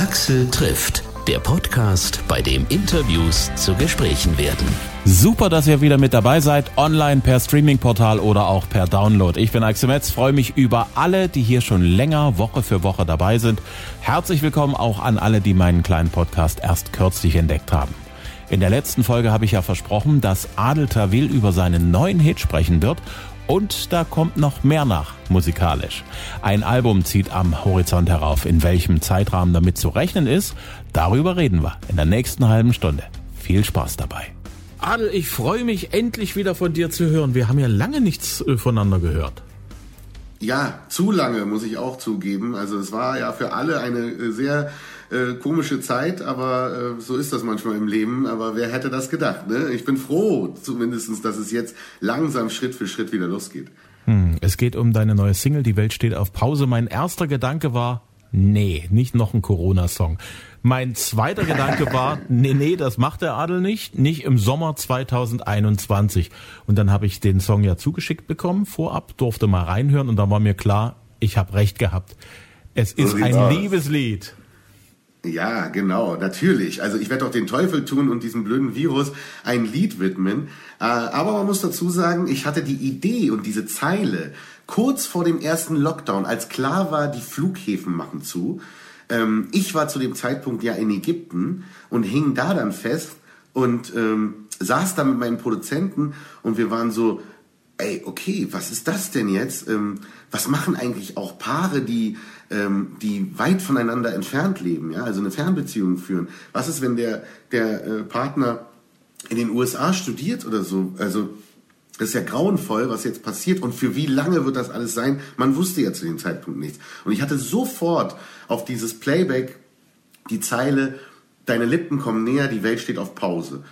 Axel trifft, der Podcast, bei dem Interviews zu Gesprächen werden. Super, dass ihr wieder mit dabei seid, online per Streaming-Portal oder auch per Download. Ich bin Axel Metz, freue mich über alle, die hier schon länger Woche für Woche dabei sind. Herzlich willkommen auch an alle, die meinen kleinen Podcast erst kürzlich entdeckt haben. In der letzten Folge habe ich ja versprochen, dass Adel Tawil über seinen neuen Hit sprechen wird und da kommt noch mehr nach, musikalisch. Ein Album zieht am Horizont herauf. In welchem Zeitrahmen damit zu rechnen ist, darüber reden wir in der nächsten halben Stunde. Viel Spaß dabei. Adel, ich freue mich endlich wieder von dir zu hören. Wir haben ja lange nichts äh, voneinander gehört. Ja, zu lange, muss ich auch zugeben. Also es war ja für alle eine äh, sehr äh, komische Zeit, aber äh, so ist das manchmal im Leben. Aber wer hätte das gedacht? Ne? Ich bin froh zumindestens, dass es jetzt langsam Schritt für Schritt wieder losgeht. Hm, es geht um deine neue Single, Die Welt steht auf Pause. Mein erster Gedanke war, nee, nicht noch ein Corona-Song. Mein zweiter Gedanke war, nee, nee, das macht der Adel nicht, nicht im Sommer 2021. Und dann habe ich den Song ja zugeschickt bekommen, vorab, durfte mal reinhören und dann war mir klar, ich habe recht gehabt. Es ist ein aus. Liebeslied. Ja, genau, natürlich. Also ich werde doch den Teufel tun und diesem blöden Virus ein Lied widmen. Äh, aber man muss dazu sagen, ich hatte die Idee und diese Zeile kurz vor dem ersten Lockdown, als klar war, die Flughäfen machen zu. Ähm, ich war zu dem Zeitpunkt ja in Ägypten und hing da dann fest und ähm, saß da mit meinen Produzenten und wir waren so, ey, okay, was ist das denn jetzt? Ähm, was machen eigentlich auch Paare, die, ähm, die weit voneinander entfernt leben, ja, also eine Fernbeziehung führen? Was ist, wenn der, der äh, Partner in den USA studiert oder so? Also, das ist ja grauenvoll, was jetzt passiert und für wie lange wird das alles sein? Man wusste ja zu dem Zeitpunkt nichts. Und ich hatte sofort auf dieses Playback die Zeile, deine Lippen kommen näher, die Welt steht auf Pause.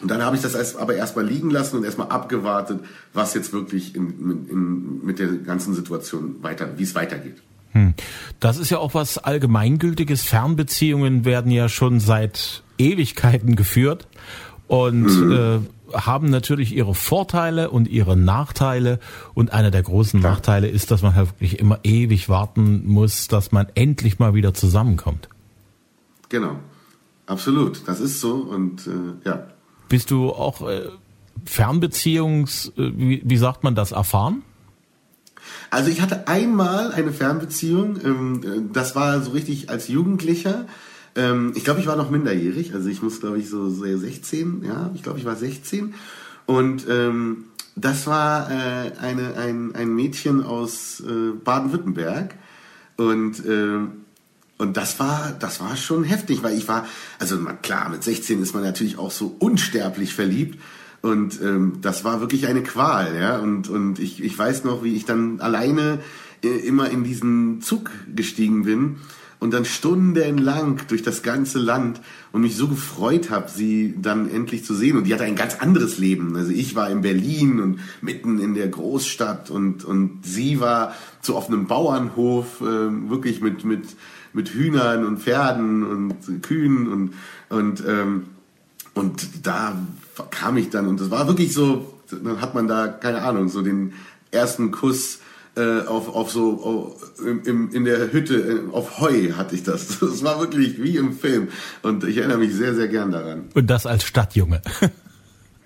Und dann habe ich das aber erstmal liegen lassen und erstmal abgewartet, was jetzt wirklich in, in, mit der ganzen Situation weiter, wie es weitergeht. Hm. Das ist ja auch was Allgemeingültiges. Fernbeziehungen werden ja schon seit Ewigkeiten geführt und mhm. äh, haben natürlich ihre Vorteile und ihre Nachteile. Und einer der großen Klar. Nachteile ist, dass man halt wirklich immer ewig warten muss, dass man endlich mal wieder zusammenkommt. Genau, absolut. Das ist so und äh, ja. Bist du auch äh, Fernbeziehungs, äh, wie, wie sagt man das, erfahren? Also ich hatte einmal eine Fernbeziehung, ähm, äh, das war so richtig als Jugendlicher. Ähm, ich glaube, ich war noch minderjährig, also ich muss, glaube ich, so 16, ja, ich glaube, ich war 16. Und ähm, das war äh, eine, ein, ein Mädchen aus äh, Baden-Württemberg. Und äh, und das war, das war schon heftig, weil ich war, also klar, mit 16 ist man natürlich auch so unsterblich verliebt. Und ähm, das war wirklich eine Qual, ja. Und, und ich, ich weiß noch, wie ich dann alleine äh, immer in diesen Zug gestiegen bin und dann stundenlang durch das ganze Land und mich so gefreut habe, sie dann endlich zu sehen. Und die hatte ein ganz anderes Leben. Also ich war in Berlin und mitten in der Großstadt und, und sie war so auf Bauernhof, äh, wirklich mit, mit mit Hühnern und Pferden und Kühen und, und, ähm, und da kam ich dann und das war wirklich so, dann hat man da, keine Ahnung, so den ersten Kuss äh, auf, auf so auf, im, in der Hütte äh, auf Heu hatte ich das. Das war wirklich wie im Film und ich erinnere mich sehr, sehr gern daran. Und das als Stadtjunge.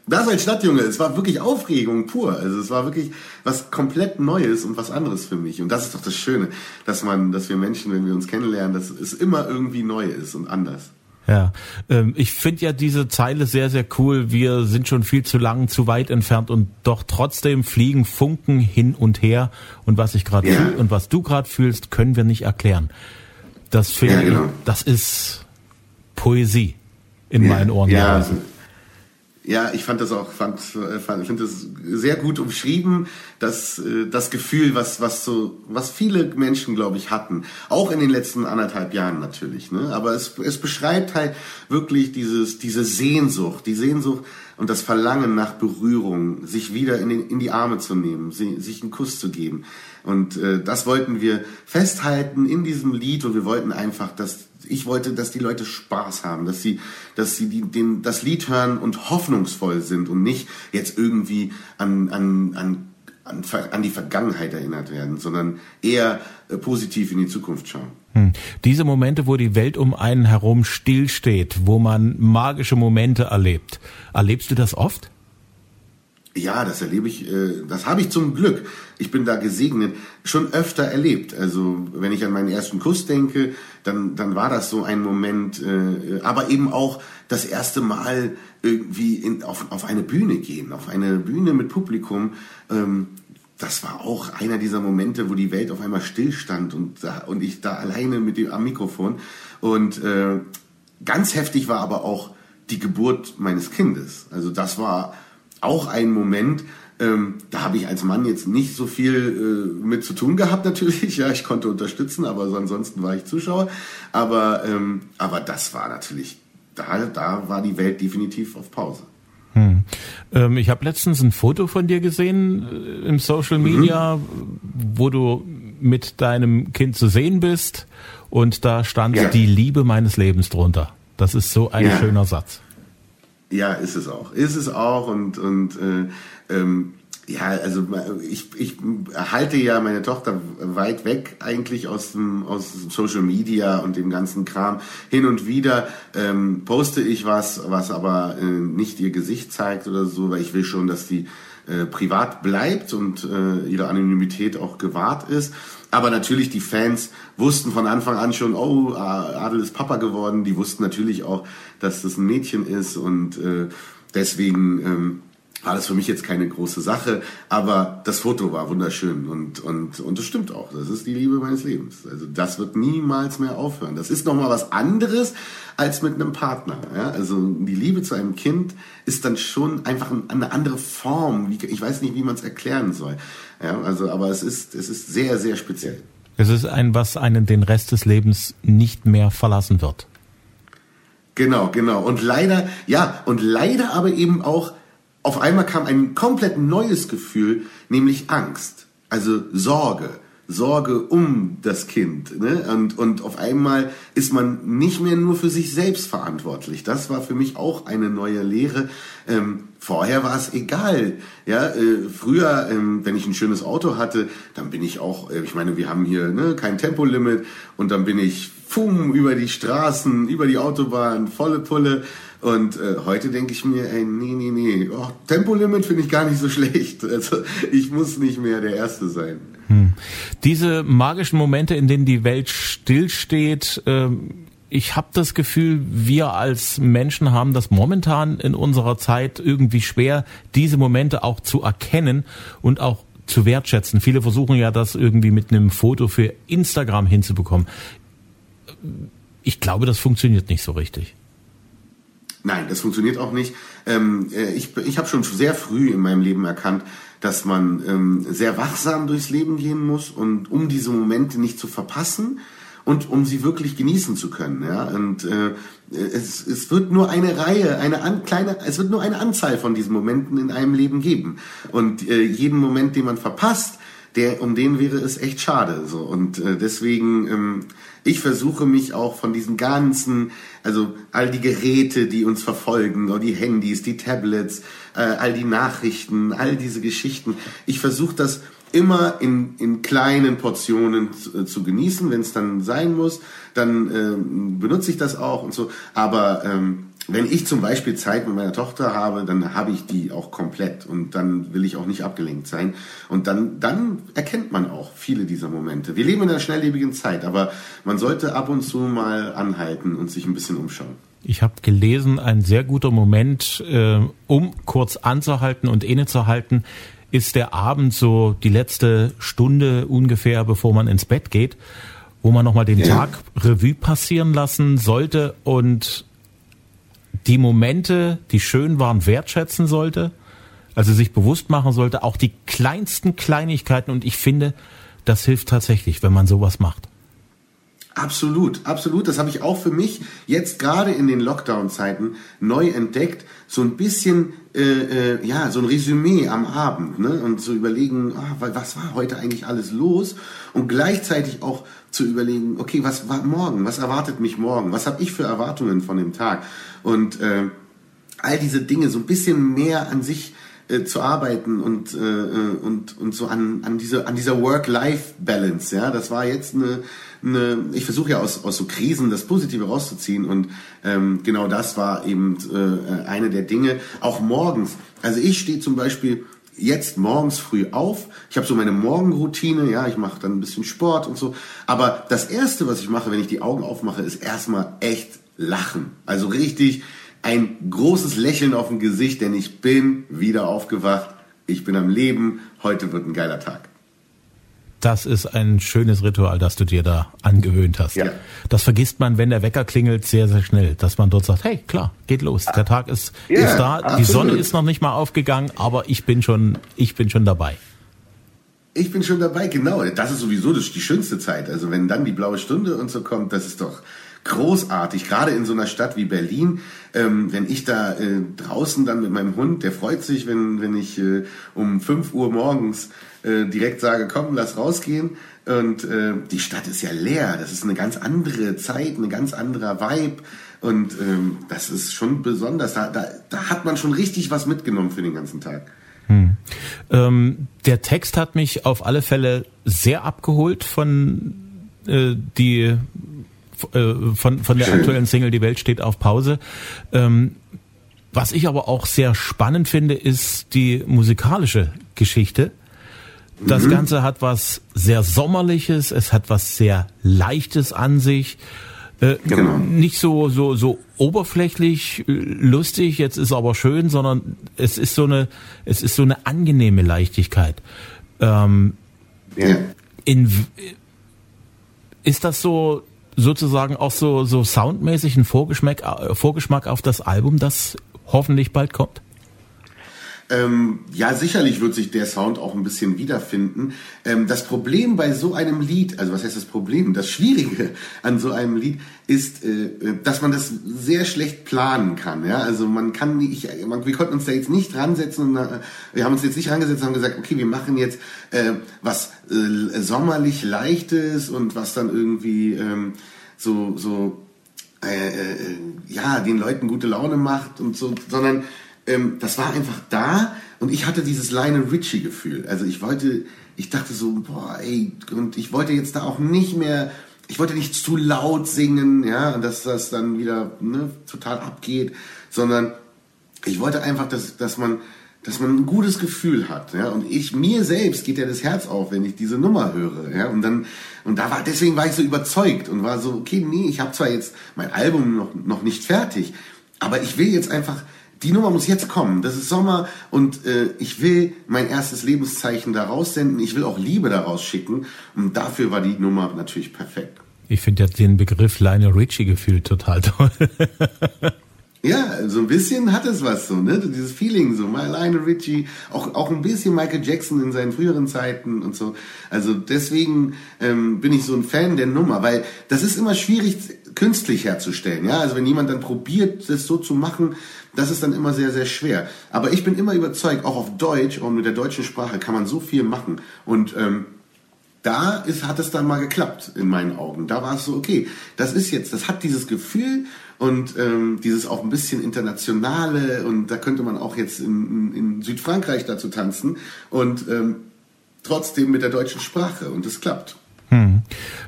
Das als Stadtjunge, es war wirklich Aufregung pur. Also es war wirklich was komplett Neues und was anderes für mich. Und das ist doch das Schöne, dass man, dass wir Menschen, wenn wir uns kennenlernen, dass es immer irgendwie neu ist und anders. Ja, ähm, ich finde ja diese Zeile sehr, sehr cool. Wir sind schon viel zu lang, zu weit entfernt und doch trotzdem fliegen Funken hin und her. Und was ich gerade ja. fühle und was du gerade fühlst, können wir nicht erklären. Das finde ja, genau. das ist Poesie in ja, meinen Ohren. Ja, also, ja, ich fand das auch, fand, fand finde das sehr gut umschrieben, das, äh, das Gefühl, was, was so, was viele Menschen, glaube ich, hatten. Auch in den letzten anderthalb Jahren natürlich, ne? Aber es, es beschreibt halt wirklich dieses, diese Sehnsucht, die Sehnsucht und das Verlangen nach Berührung, sich wieder in, den, in die Arme zu nehmen, sich einen Kuss zu geben. Und äh, das wollten wir festhalten in diesem Lied und wir wollten einfach, dass ich wollte, dass die Leute Spaß haben, dass sie, dass sie die, den, das Lied hören und hoffnungsvoll sind und nicht jetzt irgendwie an, an, an an, an die Vergangenheit erinnert werden, sondern eher äh, positiv in die Zukunft schauen. Hm. Diese Momente, wo die Welt um einen herum stillsteht, wo man magische Momente erlebt, erlebst du das oft? Ja, das erlebe ich, äh, das habe ich zum Glück. Ich bin da gesegnet, schon öfter erlebt. Also wenn ich an meinen ersten Kuss denke, dann, dann war das so ein Moment, äh, aber eben auch das erste Mal irgendwie in, auf, auf eine Bühne gehen, auf eine Bühne mit Publikum. Ähm, das war auch einer dieser Momente, wo die Welt auf einmal stillstand und, und ich da alleine mit dem am Mikrofon. Und äh, ganz heftig war aber auch die Geburt meines Kindes. Also das war auch ein Moment, ähm, da habe ich als Mann jetzt nicht so viel äh, mit zu tun gehabt natürlich. Ja, ich konnte unterstützen, aber ansonsten war ich Zuschauer. Aber, ähm, aber das war natürlich, da, da war die Welt definitiv auf Pause. Hm. Ähm, ich habe letztens ein Foto von dir gesehen äh, im Social Media, mhm. wo du mit deinem Kind zu sehen bist und da stand ja. die Liebe meines Lebens drunter. Das ist so ein ja. schöner Satz. Ja, ist es auch. Ist es auch und, und äh, ähm, ja, also ich, ich halte ja meine Tochter weit weg eigentlich aus dem aus Social Media und dem ganzen Kram. Hin und wieder ähm, poste ich was, was aber äh, nicht ihr Gesicht zeigt oder so, weil ich will schon, dass die äh, privat bleibt und äh, ihre Anonymität auch gewahrt ist. Aber natürlich die Fans wussten von Anfang an schon, oh, Adel ist Papa geworden. Die wussten natürlich auch, dass das ein Mädchen ist und äh, deswegen ähm, war das für mich jetzt keine große Sache, aber das Foto war wunderschön und, und, und das stimmt auch. Das ist die Liebe meines Lebens. Also das wird niemals mehr aufhören. Das ist nochmal was anderes als mit einem Partner. Ja? Also die Liebe zu einem Kind ist dann schon einfach eine andere Form. Ich weiß nicht, wie man es erklären soll. Ja? Also, aber es ist, es ist sehr, sehr speziell. Es ist ein, was einen den Rest des Lebens nicht mehr verlassen wird. Genau, genau. Und leider, ja, und leider aber eben auch auf einmal kam ein komplett neues Gefühl, nämlich Angst, also Sorge. Sorge um das Kind. Ne? Und, und auf einmal ist man nicht mehr nur für sich selbst verantwortlich. Das war für mich auch eine neue Lehre. Ähm, vorher war es egal. Ja, äh, früher, ähm, wenn ich ein schönes Auto hatte, dann bin ich auch, äh, ich meine, wir haben hier ne, kein Tempolimit und dann bin ich fum über die Straßen, über die Autobahn, volle Pulle und äh, heute denke ich mir, ey, nee, nee, nee, oh, Tempolimit finde ich gar nicht so schlecht. Also ich muss nicht mehr der Erste sein. Hm. Diese magischen Momente, in denen die Welt stillsteht, äh, ich habe das Gefühl, wir als Menschen haben das momentan in unserer Zeit irgendwie schwer, diese Momente auch zu erkennen und auch zu wertschätzen. Viele versuchen ja das irgendwie mit einem Foto für Instagram hinzubekommen. Ich glaube, das funktioniert nicht so richtig. Nein, das funktioniert auch nicht. Ähm, äh, ich ich habe schon sehr früh in meinem Leben erkannt, dass man ähm, sehr wachsam durchs Leben gehen muss und um diese Momente nicht zu verpassen und um sie wirklich genießen zu können. Ja? Und äh, es, es wird nur eine Reihe, eine an, kleine, es wird nur eine Anzahl von diesen Momenten in einem Leben geben. Und äh, jeden Moment, den man verpasst, der, um den wäre es echt schade. So. Und äh, deswegen, ähm, ich versuche mich auch von diesen ganzen, also all die Geräte, die uns verfolgen, oder die Handys, die Tablets, äh, all die Nachrichten, all diese Geschichten, ich versuche das immer in, in kleinen Portionen zu, äh, zu genießen. Wenn es dann sein muss, dann äh, benutze ich das auch und so. Aber ähm, wenn ich zum Beispiel Zeit mit meiner Tochter habe, dann habe ich die auch komplett und dann will ich auch nicht abgelenkt sein. Und dann, dann erkennt man auch viele dieser Momente. Wir leben in einer schnelllebigen Zeit, aber man sollte ab und zu mal anhalten und sich ein bisschen umschauen. Ich habe gelesen, ein sehr guter Moment, äh, um kurz anzuhalten und innezuhalten, ist der Abend so die letzte Stunde ungefähr, bevor man ins Bett geht, wo man nochmal den ja. Tag Revue passieren lassen sollte und die Momente, die schön waren, wertschätzen sollte, also sich bewusst machen sollte, auch die kleinsten Kleinigkeiten. Und ich finde, das hilft tatsächlich, wenn man sowas macht. Absolut, absolut. Das habe ich auch für mich jetzt gerade in den Lockdown-Zeiten neu entdeckt. So ein bisschen, äh, äh, ja, so ein Resümee am Abend, ne? Und zu überlegen, ah, was war heute eigentlich alles los? Und gleichzeitig auch zu überlegen, okay, was war morgen? Was erwartet mich morgen? Was habe ich für Erwartungen von dem Tag? Und äh, all diese Dinge so ein bisschen mehr an sich äh, zu arbeiten und, äh, äh, und, und so an, an, diese, an dieser Work-Life-Balance. Ja, das war jetzt eine, eine ich versuche ja aus, aus so Krisen das Positive rauszuziehen und ähm, genau das war eben äh, eine der Dinge. Auch morgens. Also ich stehe zum Beispiel jetzt morgens früh auf. Ich habe so meine Morgenroutine, ja, ich mache dann ein bisschen Sport und so. Aber das Erste, was ich mache, wenn ich die Augen aufmache, ist erstmal echt lachen. Also richtig ein großes Lächeln auf dem Gesicht, denn ich bin wieder aufgewacht. Ich bin am Leben. Heute wird ein geiler Tag. Das ist ein schönes Ritual, das du dir da angewöhnt hast. Ja. Das vergisst man, wenn der Wecker klingelt, sehr, sehr schnell, dass man dort sagt, hey, klar, geht los. Der Tag ist, ja, ist da, absolut. die Sonne ist noch nicht mal aufgegangen, aber ich bin schon, ich bin schon dabei. Ich bin schon dabei, genau. Das ist sowieso das, die schönste Zeit. Also wenn dann die blaue Stunde und so kommt, das ist doch, großartig, gerade in so einer Stadt wie Berlin. Ähm, wenn ich da äh, draußen dann mit meinem Hund, der freut sich, wenn, wenn ich äh, um 5 Uhr morgens äh, direkt sage, komm, lass rausgehen. Und äh, die Stadt ist ja leer. Das ist eine ganz andere Zeit, ein ganz anderer Vibe. Und ähm, das ist schon besonders. Da, da, da hat man schon richtig was mitgenommen für den ganzen Tag. Hm. Ähm, der Text hat mich auf alle Fälle sehr abgeholt von äh, die von, von der aktuellen Single Die Welt steht auf Pause. Ähm, was ich aber auch sehr spannend finde, ist die musikalische Geschichte. Das mhm. Ganze hat was sehr Sommerliches, es hat was sehr Leichtes an sich. Äh, genau. Nicht so, so, so oberflächlich äh, lustig, jetzt ist aber schön, sondern es ist so eine, es ist so eine angenehme Leichtigkeit. Ähm, ja. in, ist das so sozusagen auch so, so soundmäßig ein Vorgeschmack, äh, Vorgeschmack auf das Album, das hoffentlich bald kommt? Ähm, ja, sicherlich wird sich der Sound auch ein bisschen wiederfinden. Ähm, das Problem bei so einem Lied, also was heißt das Problem? Das Schwierige an so einem Lied ist, äh, äh dass man das sehr schlecht planen kann. Ja, also man kann nicht, man, wir konnten uns da jetzt nicht ransetzen und äh, wir haben uns jetzt nicht rangesetzt und haben gesagt, okay, wir machen jetzt äh, was äh, sommerlich leichtes und was dann irgendwie ähm, so so ja den Leuten gute Laune macht und so, sondern ähm, das war einfach da und ich hatte dieses Lionel Richie Gefühl. Also ich wollte, ich dachte so, boah, ey, und ich wollte jetzt da auch nicht mehr, ich wollte nicht zu laut singen, ja, dass das dann wieder ne, total abgeht, sondern ich wollte einfach, dass, dass man, dass man ein gutes Gefühl hat, ja, und ich, mir selbst geht ja das Herz auf, wenn ich diese Nummer höre, ja, und dann, und da war, deswegen war ich so überzeugt und war so, okay, nee, ich habe zwar jetzt mein Album noch, noch nicht fertig, aber ich will jetzt einfach, die Nummer muss jetzt kommen. Das ist Sommer und äh, ich will mein erstes Lebenszeichen da raussenden. Ich will auch Liebe daraus schicken. Und dafür war die Nummer natürlich perfekt. Ich finde ja den Begriff Lionel Richie gefühlt total toll. Ja, so ein bisschen hat es was so, ne? Dieses Feeling so, mal Lionel Richie, auch, auch ein bisschen Michael Jackson in seinen früheren Zeiten und so. Also deswegen ähm, bin ich so ein Fan der Nummer, weil das ist immer schwierig künstlich herzustellen, ja? Also wenn jemand dann probiert, das so zu machen, das ist dann immer sehr, sehr schwer. Aber ich bin immer überzeugt, auch auf Deutsch und mit der deutschen Sprache kann man so viel machen und ähm, da ist, hat es dann mal geklappt in meinen Augen. Da war es so, okay, das ist jetzt, das hat dieses Gefühl und ähm, dieses auch ein bisschen internationale und da könnte man auch jetzt in, in Südfrankreich dazu tanzen und ähm, trotzdem mit der deutschen Sprache und es klappt. Hm.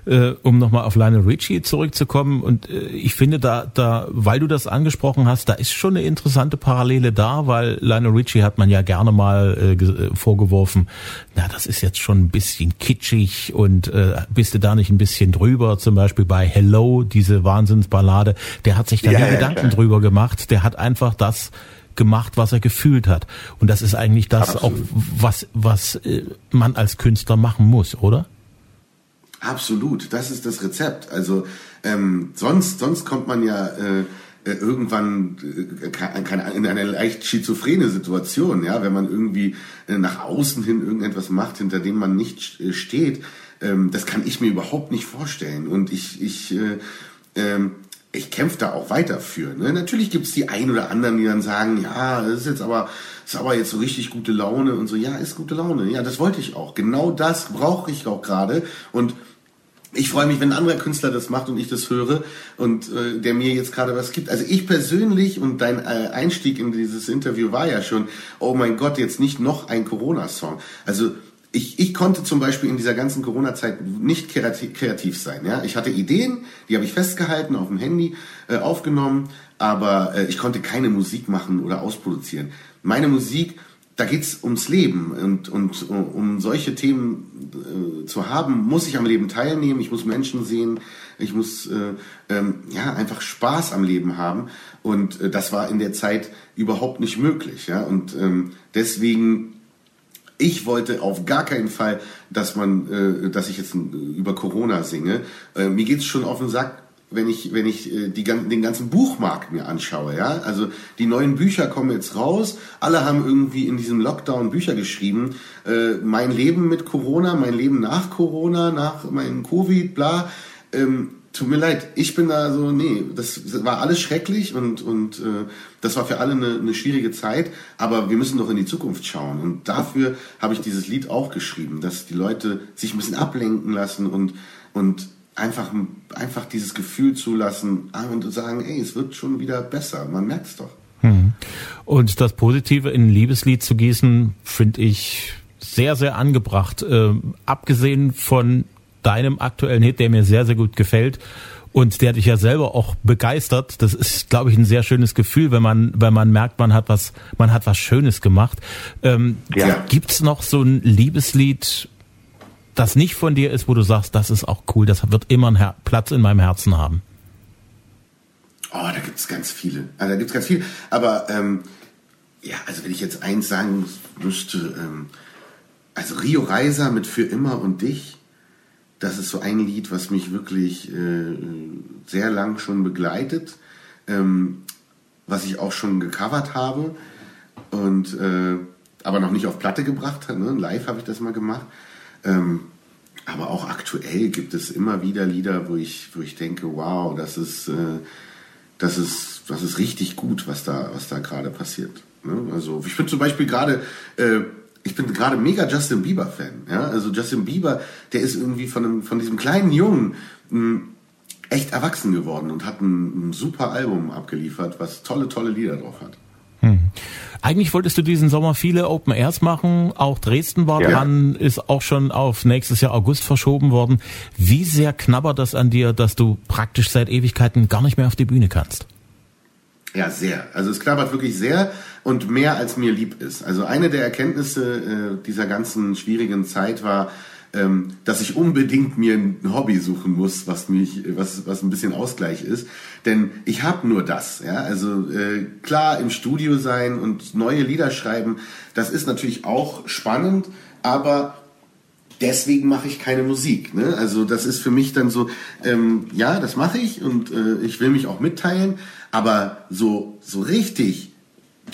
Äh, um nochmal auf Lionel Richie zurückzukommen und äh, ich finde da, da, weil du das angesprochen hast, da ist schon eine interessante Parallele da, weil Lionel Richie hat man ja gerne mal äh, äh, vorgeworfen, na das ist jetzt schon ein bisschen kitschig und äh, bist du da nicht ein bisschen drüber, zum Beispiel bei Hello, diese Wahnsinnsballade, der hat sich da ja, ja, Gedanken ja. drüber gemacht, der hat einfach das gemacht, was er gefühlt hat und das ist eigentlich das Absolut. auch, was, was äh, man als Künstler machen muss, oder? Absolut, das ist das Rezept. Also ähm, sonst, sonst kommt man ja äh, äh irgendwann äh, in eine leicht schizophrene Situation, ja, wenn man irgendwie äh, nach außen hin irgendetwas macht, hinter dem man nicht äh, steht. Ähm, das kann ich mir überhaupt nicht vorstellen. Und ich, ich, äh, ähm, ich kämpfe da auch weiter für. Ne? Natürlich gibt's die ein oder anderen, die dann sagen, ja, das ist jetzt aber, ist aber jetzt so richtig gute Laune und so. Ja, ist gute Laune. Ja, das wollte ich auch. Genau das brauche ich auch gerade. Und ich freue mich, wenn ein anderer Künstler das macht und ich das höre und äh, der mir jetzt gerade was gibt. Also ich persönlich und dein äh, Einstieg in dieses Interview war ja schon, oh mein Gott, jetzt nicht noch ein Corona-Song. Also ich, ich konnte zum Beispiel in dieser ganzen Corona-Zeit nicht kreativ, kreativ sein. Ja? Ich hatte Ideen, die habe ich festgehalten auf dem Handy, äh, aufgenommen, aber äh, ich konnte keine Musik machen oder ausproduzieren. Meine Musik da geht's ums Leben und, und um solche Themen äh, zu haben, muss ich am Leben teilnehmen, ich muss Menschen sehen, ich muss äh, ähm, ja einfach Spaß am Leben haben und äh, das war in der Zeit überhaupt nicht möglich. Ja? Und ähm, deswegen ich wollte auf gar keinen Fall, dass man, äh, dass ich jetzt über Corona singe. Äh, mir geht's schon auf den Sack, wenn ich, wenn ich äh, die, den ganzen Buchmarkt mir anschaue, ja, also die neuen Bücher kommen jetzt raus, alle haben irgendwie in diesem Lockdown Bücher geschrieben, äh, mein Leben mit Corona, mein Leben nach Corona, nach meinem Covid, bla, ähm, tut mir leid, ich bin da so, nee, das war alles schrecklich und, und äh, das war für alle eine, eine schwierige Zeit, aber wir müssen doch in die Zukunft schauen. Und dafür habe ich dieses Lied auch geschrieben, dass die Leute sich ein bisschen ablenken lassen und, und einfach, einfach dieses Gefühl zulassen und sagen, ey, es wird schon wieder besser. Man merkt es doch. Hm. Und das Positive in ein Liebeslied zu gießen, finde ich sehr, sehr angebracht. Äh, abgesehen von deinem aktuellen Hit, der mir sehr, sehr gut gefällt und der dich ja selber auch begeistert. Das ist, glaube ich, ein sehr schönes Gefühl, wenn man, wenn man merkt, man hat was, man hat was Schönes gemacht. Ähm, ja. Gibt's noch so ein Liebeslied, das nicht von dir ist, wo du sagst, das ist auch cool, das wird immer einen Her Platz in meinem Herzen haben? Oh, da gibt es ganz viele. Also da gibt es ganz viele. Aber ähm, ja, also wenn ich jetzt eins sagen müsste, ähm, also Rio Reiser mit Für immer und dich, das ist so ein Lied, was mich wirklich äh, sehr lang schon begleitet, ähm, was ich auch schon gecovert habe und äh, aber noch nicht auf Platte gebracht habe. Ne? Live habe ich das mal gemacht. Ähm, aber auch aktuell gibt es immer wieder Lieder, wo ich, wo ich denke, wow, das ist, äh, das ist, das ist richtig gut, was da, was da gerade passiert. Ne? Also ich bin zum Beispiel gerade, äh, ich bin gerade mega Justin Bieber Fan. Ja? Also Justin Bieber, der ist irgendwie von, einem, von diesem kleinen Jungen mh, hm, echt erwachsen geworden und hat ein, ein super Album abgeliefert, was tolle, tolle Lieder drauf hat. Eigentlich wolltest du diesen Sommer viele Open Airs machen. Auch Dresden war ja. dran, ist auch schon auf nächstes Jahr August verschoben worden. Wie sehr knabbert das an dir, dass du praktisch seit Ewigkeiten gar nicht mehr auf die Bühne kannst? Ja, sehr. Also es knabbert wirklich sehr und mehr als mir lieb ist. Also eine der Erkenntnisse äh, dieser ganzen schwierigen Zeit war, ähm, dass ich unbedingt mir ein Hobby suchen muss, was mich, was, was ein bisschen Ausgleich ist. Denn ich habe nur das. Ja? Also äh, klar, im Studio sein und neue Lieder schreiben, das ist natürlich auch spannend, aber deswegen mache ich keine Musik. Ne? Also das ist für mich dann so, ähm, ja, das mache ich und äh, ich will mich auch mitteilen, aber so, so richtig,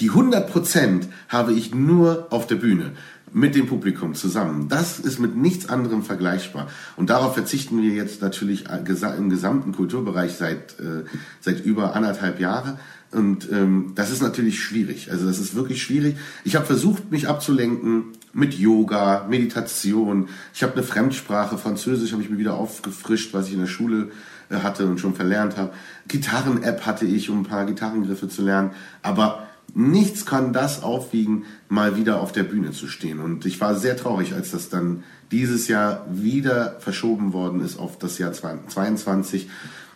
die 100 Prozent habe ich nur auf der Bühne mit dem Publikum zusammen. Das ist mit nichts anderem vergleichbar. Und darauf verzichten wir jetzt natürlich im gesamten Kulturbereich seit, äh, seit über anderthalb Jahren. Und ähm, das ist natürlich schwierig. Also das ist wirklich schwierig. Ich habe versucht, mich abzulenken mit Yoga, Meditation. Ich habe eine Fremdsprache, Französisch habe ich mir wieder aufgefrischt, was ich in der Schule äh, hatte und schon verlernt habe. Gitarren-App hatte ich, um ein paar Gitarrengriffe zu lernen. Aber nichts kann das aufwiegen, mal wieder auf der Bühne zu stehen. Und ich war sehr traurig, als das dann dieses Jahr wieder verschoben worden ist auf das Jahr 2022,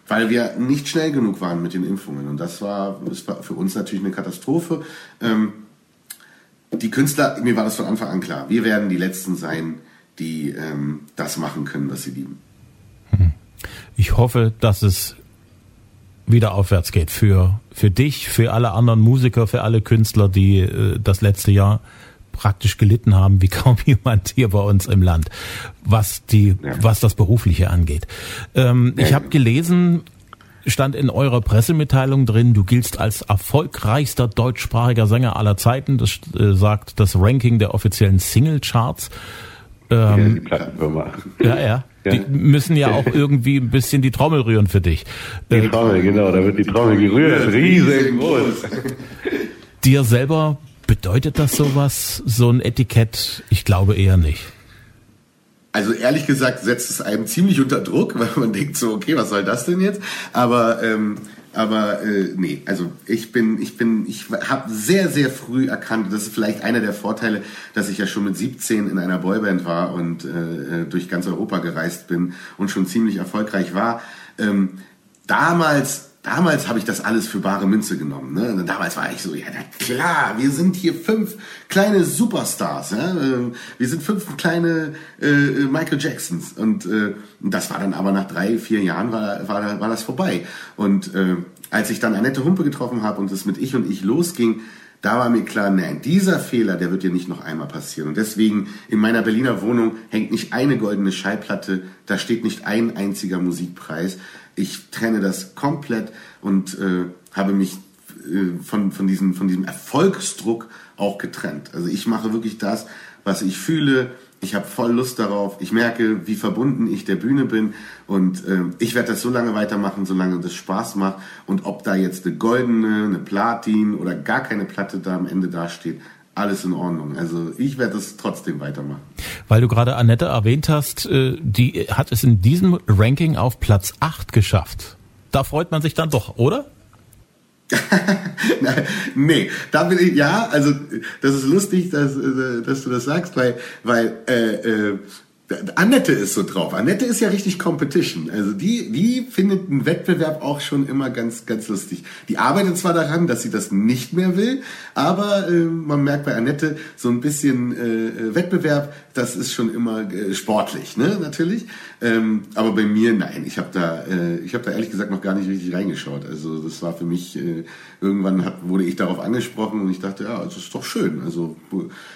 weil wir nicht schnell genug waren mit den Impfungen. Und das war, das war für uns natürlich eine Katastrophe. Ähm, die Künstler, mir war das von Anfang an klar, wir werden die Letzten sein, die ähm, das machen können, was sie lieben. Ich hoffe, dass es wieder aufwärts geht für, für dich, für alle anderen Musiker, für alle Künstler, die äh, das letzte Jahr praktisch gelitten haben, wie kaum jemand hier bei uns im Land, was die, ja. was das Berufliche angeht. Ähm, ja. Ich habe gelesen, stand in eurer Pressemitteilung drin, du giltst als erfolgreichster deutschsprachiger Sänger aller Zeiten. Das äh, sagt das Ranking der offiziellen Singlecharts. Ähm, die Plattenfirma. Ja, ja. Ja. Die müssen ja auch irgendwie ein bisschen die Trommel rühren für dich. Die äh, Trommel, genau, da wird die Trommel gerührt, riesengroß. Dir selber bedeutet das sowas, so ein Etikett? Ich glaube eher nicht. also ehrlich gesagt setzt es einem ziemlich unter Druck, weil man denkt so, okay, was soll das denn jetzt? Aber ähm, aber äh, nee, also ich bin, ich bin, ich habe sehr, sehr früh erkannt, das ist vielleicht einer der Vorteile, dass ich ja schon mit 17 in einer Boyband war und äh, äh, durch ganz Europa gereist bin und schon ziemlich erfolgreich war. Ähm, damals damals habe ich das alles für bare Münze genommen. Ne? Damals war ich so, ja na klar, wir sind hier fünf kleine Superstars. Ja? Ähm, wir sind fünf kleine äh, Michael Jacksons. Und äh, das war dann aber nach drei, vier Jahren war, war, war das vorbei. Und äh, als ich dann Annette Humpe getroffen habe und es mit Ich und Ich losging, da war mir klar, nein, dieser Fehler, der wird dir nicht noch einmal passieren. Und deswegen in meiner Berliner Wohnung hängt nicht eine goldene Schallplatte, da steht nicht ein einziger Musikpreis. Ich trenne das komplett und äh, habe mich äh, von, von, diesem, von diesem Erfolgsdruck auch getrennt. Also ich mache wirklich das, was ich fühle. Ich habe voll Lust darauf. Ich merke, wie verbunden ich der Bühne bin. Und äh, ich werde das so lange weitermachen, solange das Spaß macht. Und ob da jetzt eine goldene, eine Platin oder gar keine Platte da am Ende dasteht, alles in Ordnung. Also ich werde es trotzdem weitermachen. Weil du gerade Annette erwähnt hast, äh, die hat es in diesem Ranking auf Platz 8 geschafft. Da freut man sich dann doch, oder? Nee, da bin ich, ja, also das ist lustig, dass, äh, dass du das sagst, weil, weil äh, äh, Annette ist so drauf. Annette ist ja richtig Competition. Also die, die findet einen Wettbewerb auch schon immer ganz, ganz lustig. Die arbeitet zwar daran, dass sie das nicht mehr will, aber äh, man merkt bei Annette so ein bisschen äh, Wettbewerb, das ist schon immer äh, sportlich, ne, natürlich. Ähm, aber bei mir, nein, ich habe da, äh, ich habe da ehrlich gesagt noch gar nicht richtig reingeschaut. Also das war für mich, äh, irgendwann hat, wurde ich darauf angesprochen und ich dachte, ja, das ist doch schön. Also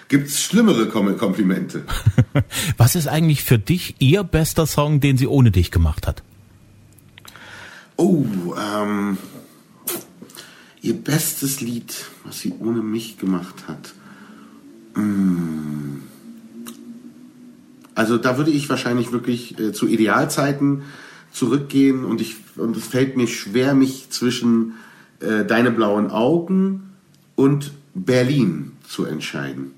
gibt's schlimmere Komplimente. Was ist eigentlich für dich Ihr bester Song, den sie ohne dich gemacht hat? Oh, ähm, ihr bestes Lied, was sie ohne mich gemacht hat. Mmh. Also da würde ich wahrscheinlich wirklich äh, zu Idealzeiten zurückgehen und ich und es fällt mir schwer, mich zwischen äh, Deine blauen Augen und Berlin zu entscheiden.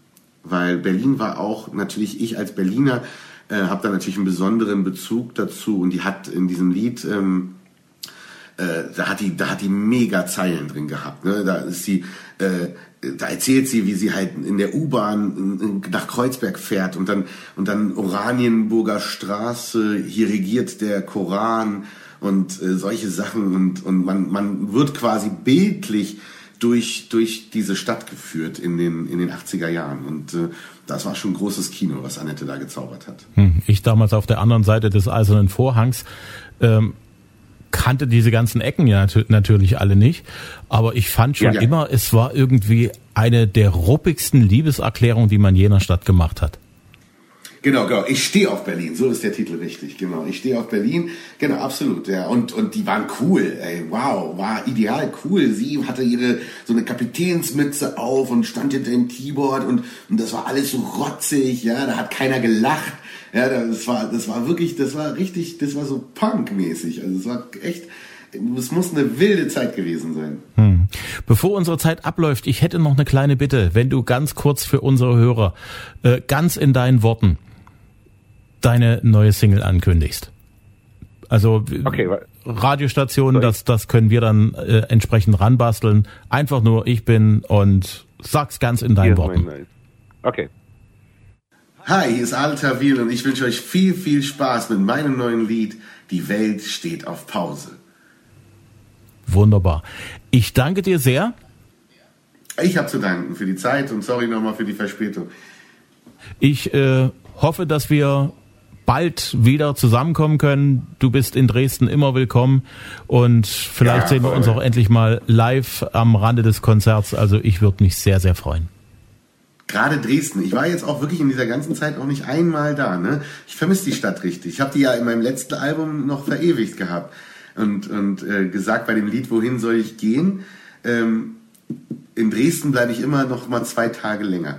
Weil Berlin war auch natürlich ich als Berliner äh, habe da natürlich einen besonderen Bezug dazu und die hat in diesem Lied ähm, äh, da hat die da hat die mega Zeilen drin gehabt ne? da ist sie äh, da erzählt sie, wie sie halt in der U-Bahn nach Kreuzberg fährt und dann, und dann Oranienburger Straße, hier regiert der Koran und äh, solche Sachen und, und man, man wird quasi bildlich durch, durch diese Stadt geführt in den, in den 80er Jahren und äh, das war schon großes Kino, was Annette da gezaubert hat. Hm, ich damals auf der anderen Seite des Eisernen Vorhangs ähm, kannte diese ganzen Ecken ja natürlich alle nicht, aber ich fand schon ja, ja. immer, es war irgendwie eine der ruppigsten Liebeserklärungen, die man jener Stadt gemacht hat. Genau, genau. Ich stehe auf Berlin. So ist der Titel richtig. Genau. Ich stehe auf Berlin. Genau, absolut. Ja. Und, und die waren cool. Ey, wow, war ideal cool. Sie hatte ihre, so eine Kapitänsmütze auf und stand hinter dem Keyboard und, und das war alles so rotzig. Ja, da hat keiner gelacht. Ja, das war, das war wirklich, das war richtig, das war so Punk-mäßig. Also es war echt, es muss eine wilde Zeit gewesen sein. Hm. Bevor unsere Zeit abläuft, ich hätte noch eine kleine Bitte, wenn du ganz kurz für unsere Hörer, äh, ganz in deinen Worten, deine neue Single ankündigst. Also okay, Radiostationen, das, das können wir dann äh, entsprechend ranbasteln. Einfach nur, ich bin und sag's ganz in deinen Worten. Okay. Hi, hier ist Alter Wiel und ich wünsche euch viel, viel Spaß mit meinem neuen Lied Die Welt steht auf Pause. Wunderbar. Ich danke dir sehr. Ich habe zu danken für die Zeit und sorry nochmal für die Verspätung. Ich äh, hoffe, dass wir bald wieder zusammenkommen können. Du bist in Dresden immer willkommen und vielleicht ja, sehen wir uns auch endlich mal live am Rande des Konzerts. Also ich würde mich sehr, sehr freuen gerade Dresden. Ich war jetzt auch wirklich in dieser ganzen Zeit auch nicht einmal da. Ne? Ich vermisse die Stadt richtig. Ich habe die ja in meinem letzten Album noch verewigt gehabt und, und äh, gesagt bei dem Lied, wohin soll ich gehen? Ähm, in Dresden bleibe ich immer noch mal zwei Tage länger.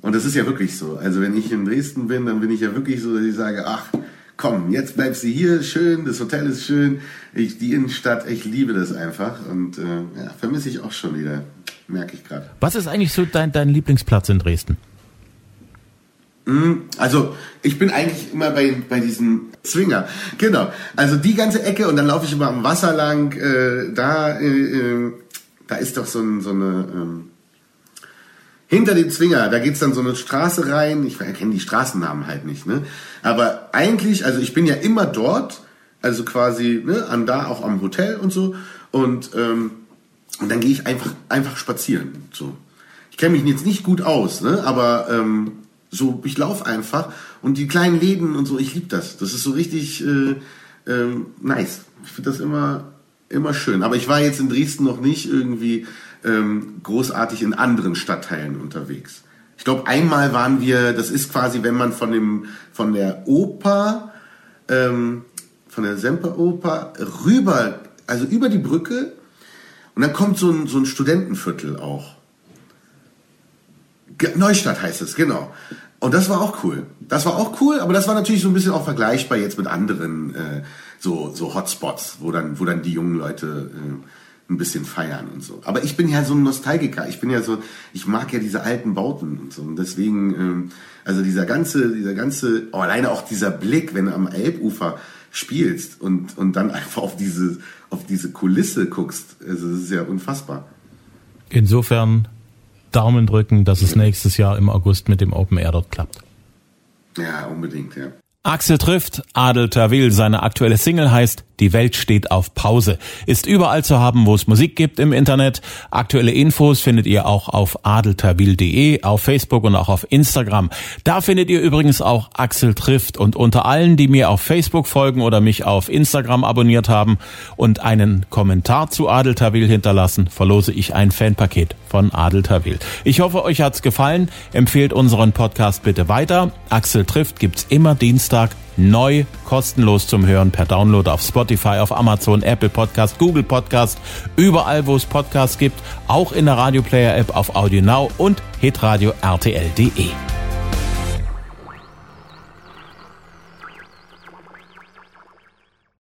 Und das ist ja wirklich so. Also wenn ich in Dresden bin, dann bin ich ja wirklich so, dass ich sage, ach, komm, jetzt bleibst du hier, schön, das Hotel ist schön, ich, die Innenstadt, ich liebe das einfach und äh, ja, vermisse ich auch schon wieder merke ich gerade. Was ist eigentlich so dein, dein Lieblingsplatz in Dresden? Hm, also ich bin eigentlich immer bei, bei diesem Zwinger. Genau. Also die ganze Ecke und dann laufe ich immer am Wasser lang. Äh, da, äh, äh, da ist doch so, ein, so eine... Ähm, hinter dem Zwinger, da geht's dann so eine Straße rein. Ich erkenne die Straßennamen halt nicht, ne? Aber eigentlich, also ich bin ja immer dort, also quasi ne, an da auch am Hotel und so. Und ähm, und dann gehe ich einfach einfach spazieren. So, ich kenne mich jetzt nicht gut aus, ne? Aber ähm, so, ich laufe einfach und die kleinen Läden und so, ich liebe das. Das ist so richtig äh, äh, nice. Ich finde das immer immer schön. Aber ich war jetzt in Dresden noch nicht irgendwie ähm, großartig in anderen Stadtteilen unterwegs. Ich glaube, einmal waren wir, das ist quasi, wenn man von dem von der Oper, ähm, von der Semperoper rüber, also über die Brücke, und dann kommt so ein, so ein Studentenviertel auch. Neustadt heißt es, genau. Und das war auch cool. Das war auch cool, aber das war natürlich so ein bisschen auch vergleichbar jetzt mit anderen äh, so, so Hotspots, wo dann, wo dann die jungen Leute äh, ein bisschen feiern und so. Aber ich bin ja so ein Nostalgiker. Ich bin ja so, ich mag ja diese alten Bauten und so. Und deswegen, ähm, also dieser ganze, dieser ganze, oh, alleine auch dieser Blick, wenn du am Elbufer spielst und, und dann einfach auf diese, auf diese Kulisse guckst, also das ist ja unfassbar. Insofern Daumen drücken, dass es nächstes Jahr im August mit dem Open Air dort klappt. Ja, unbedingt, ja. Axel trifft, Adel Tawil, seine aktuelle Single heißt Die Welt steht auf Pause. Ist überall zu haben, wo es Musik gibt im Internet. Aktuelle Infos findet ihr auch auf adeltawil.de, auf Facebook und auch auf Instagram. Da findet ihr übrigens auch Axel trifft und unter allen, die mir auf Facebook folgen oder mich auf Instagram abonniert haben und einen Kommentar zu Adel Tawil hinterlassen, verlose ich ein Fanpaket von Adel Tawil. Ich hoffe, euch hat's gefallen. Empfehlt unseren Podcast bitte weiter. Axel trifft gibt's immer Dienstag neu kostenlos zum Hören per Download auf Spotify, auf Amazon, Apple Podcast, Google Podcast, überall wo es Podcasts gibt, auch in der Radio Player App auf Audio Now und hitradio rtl.de.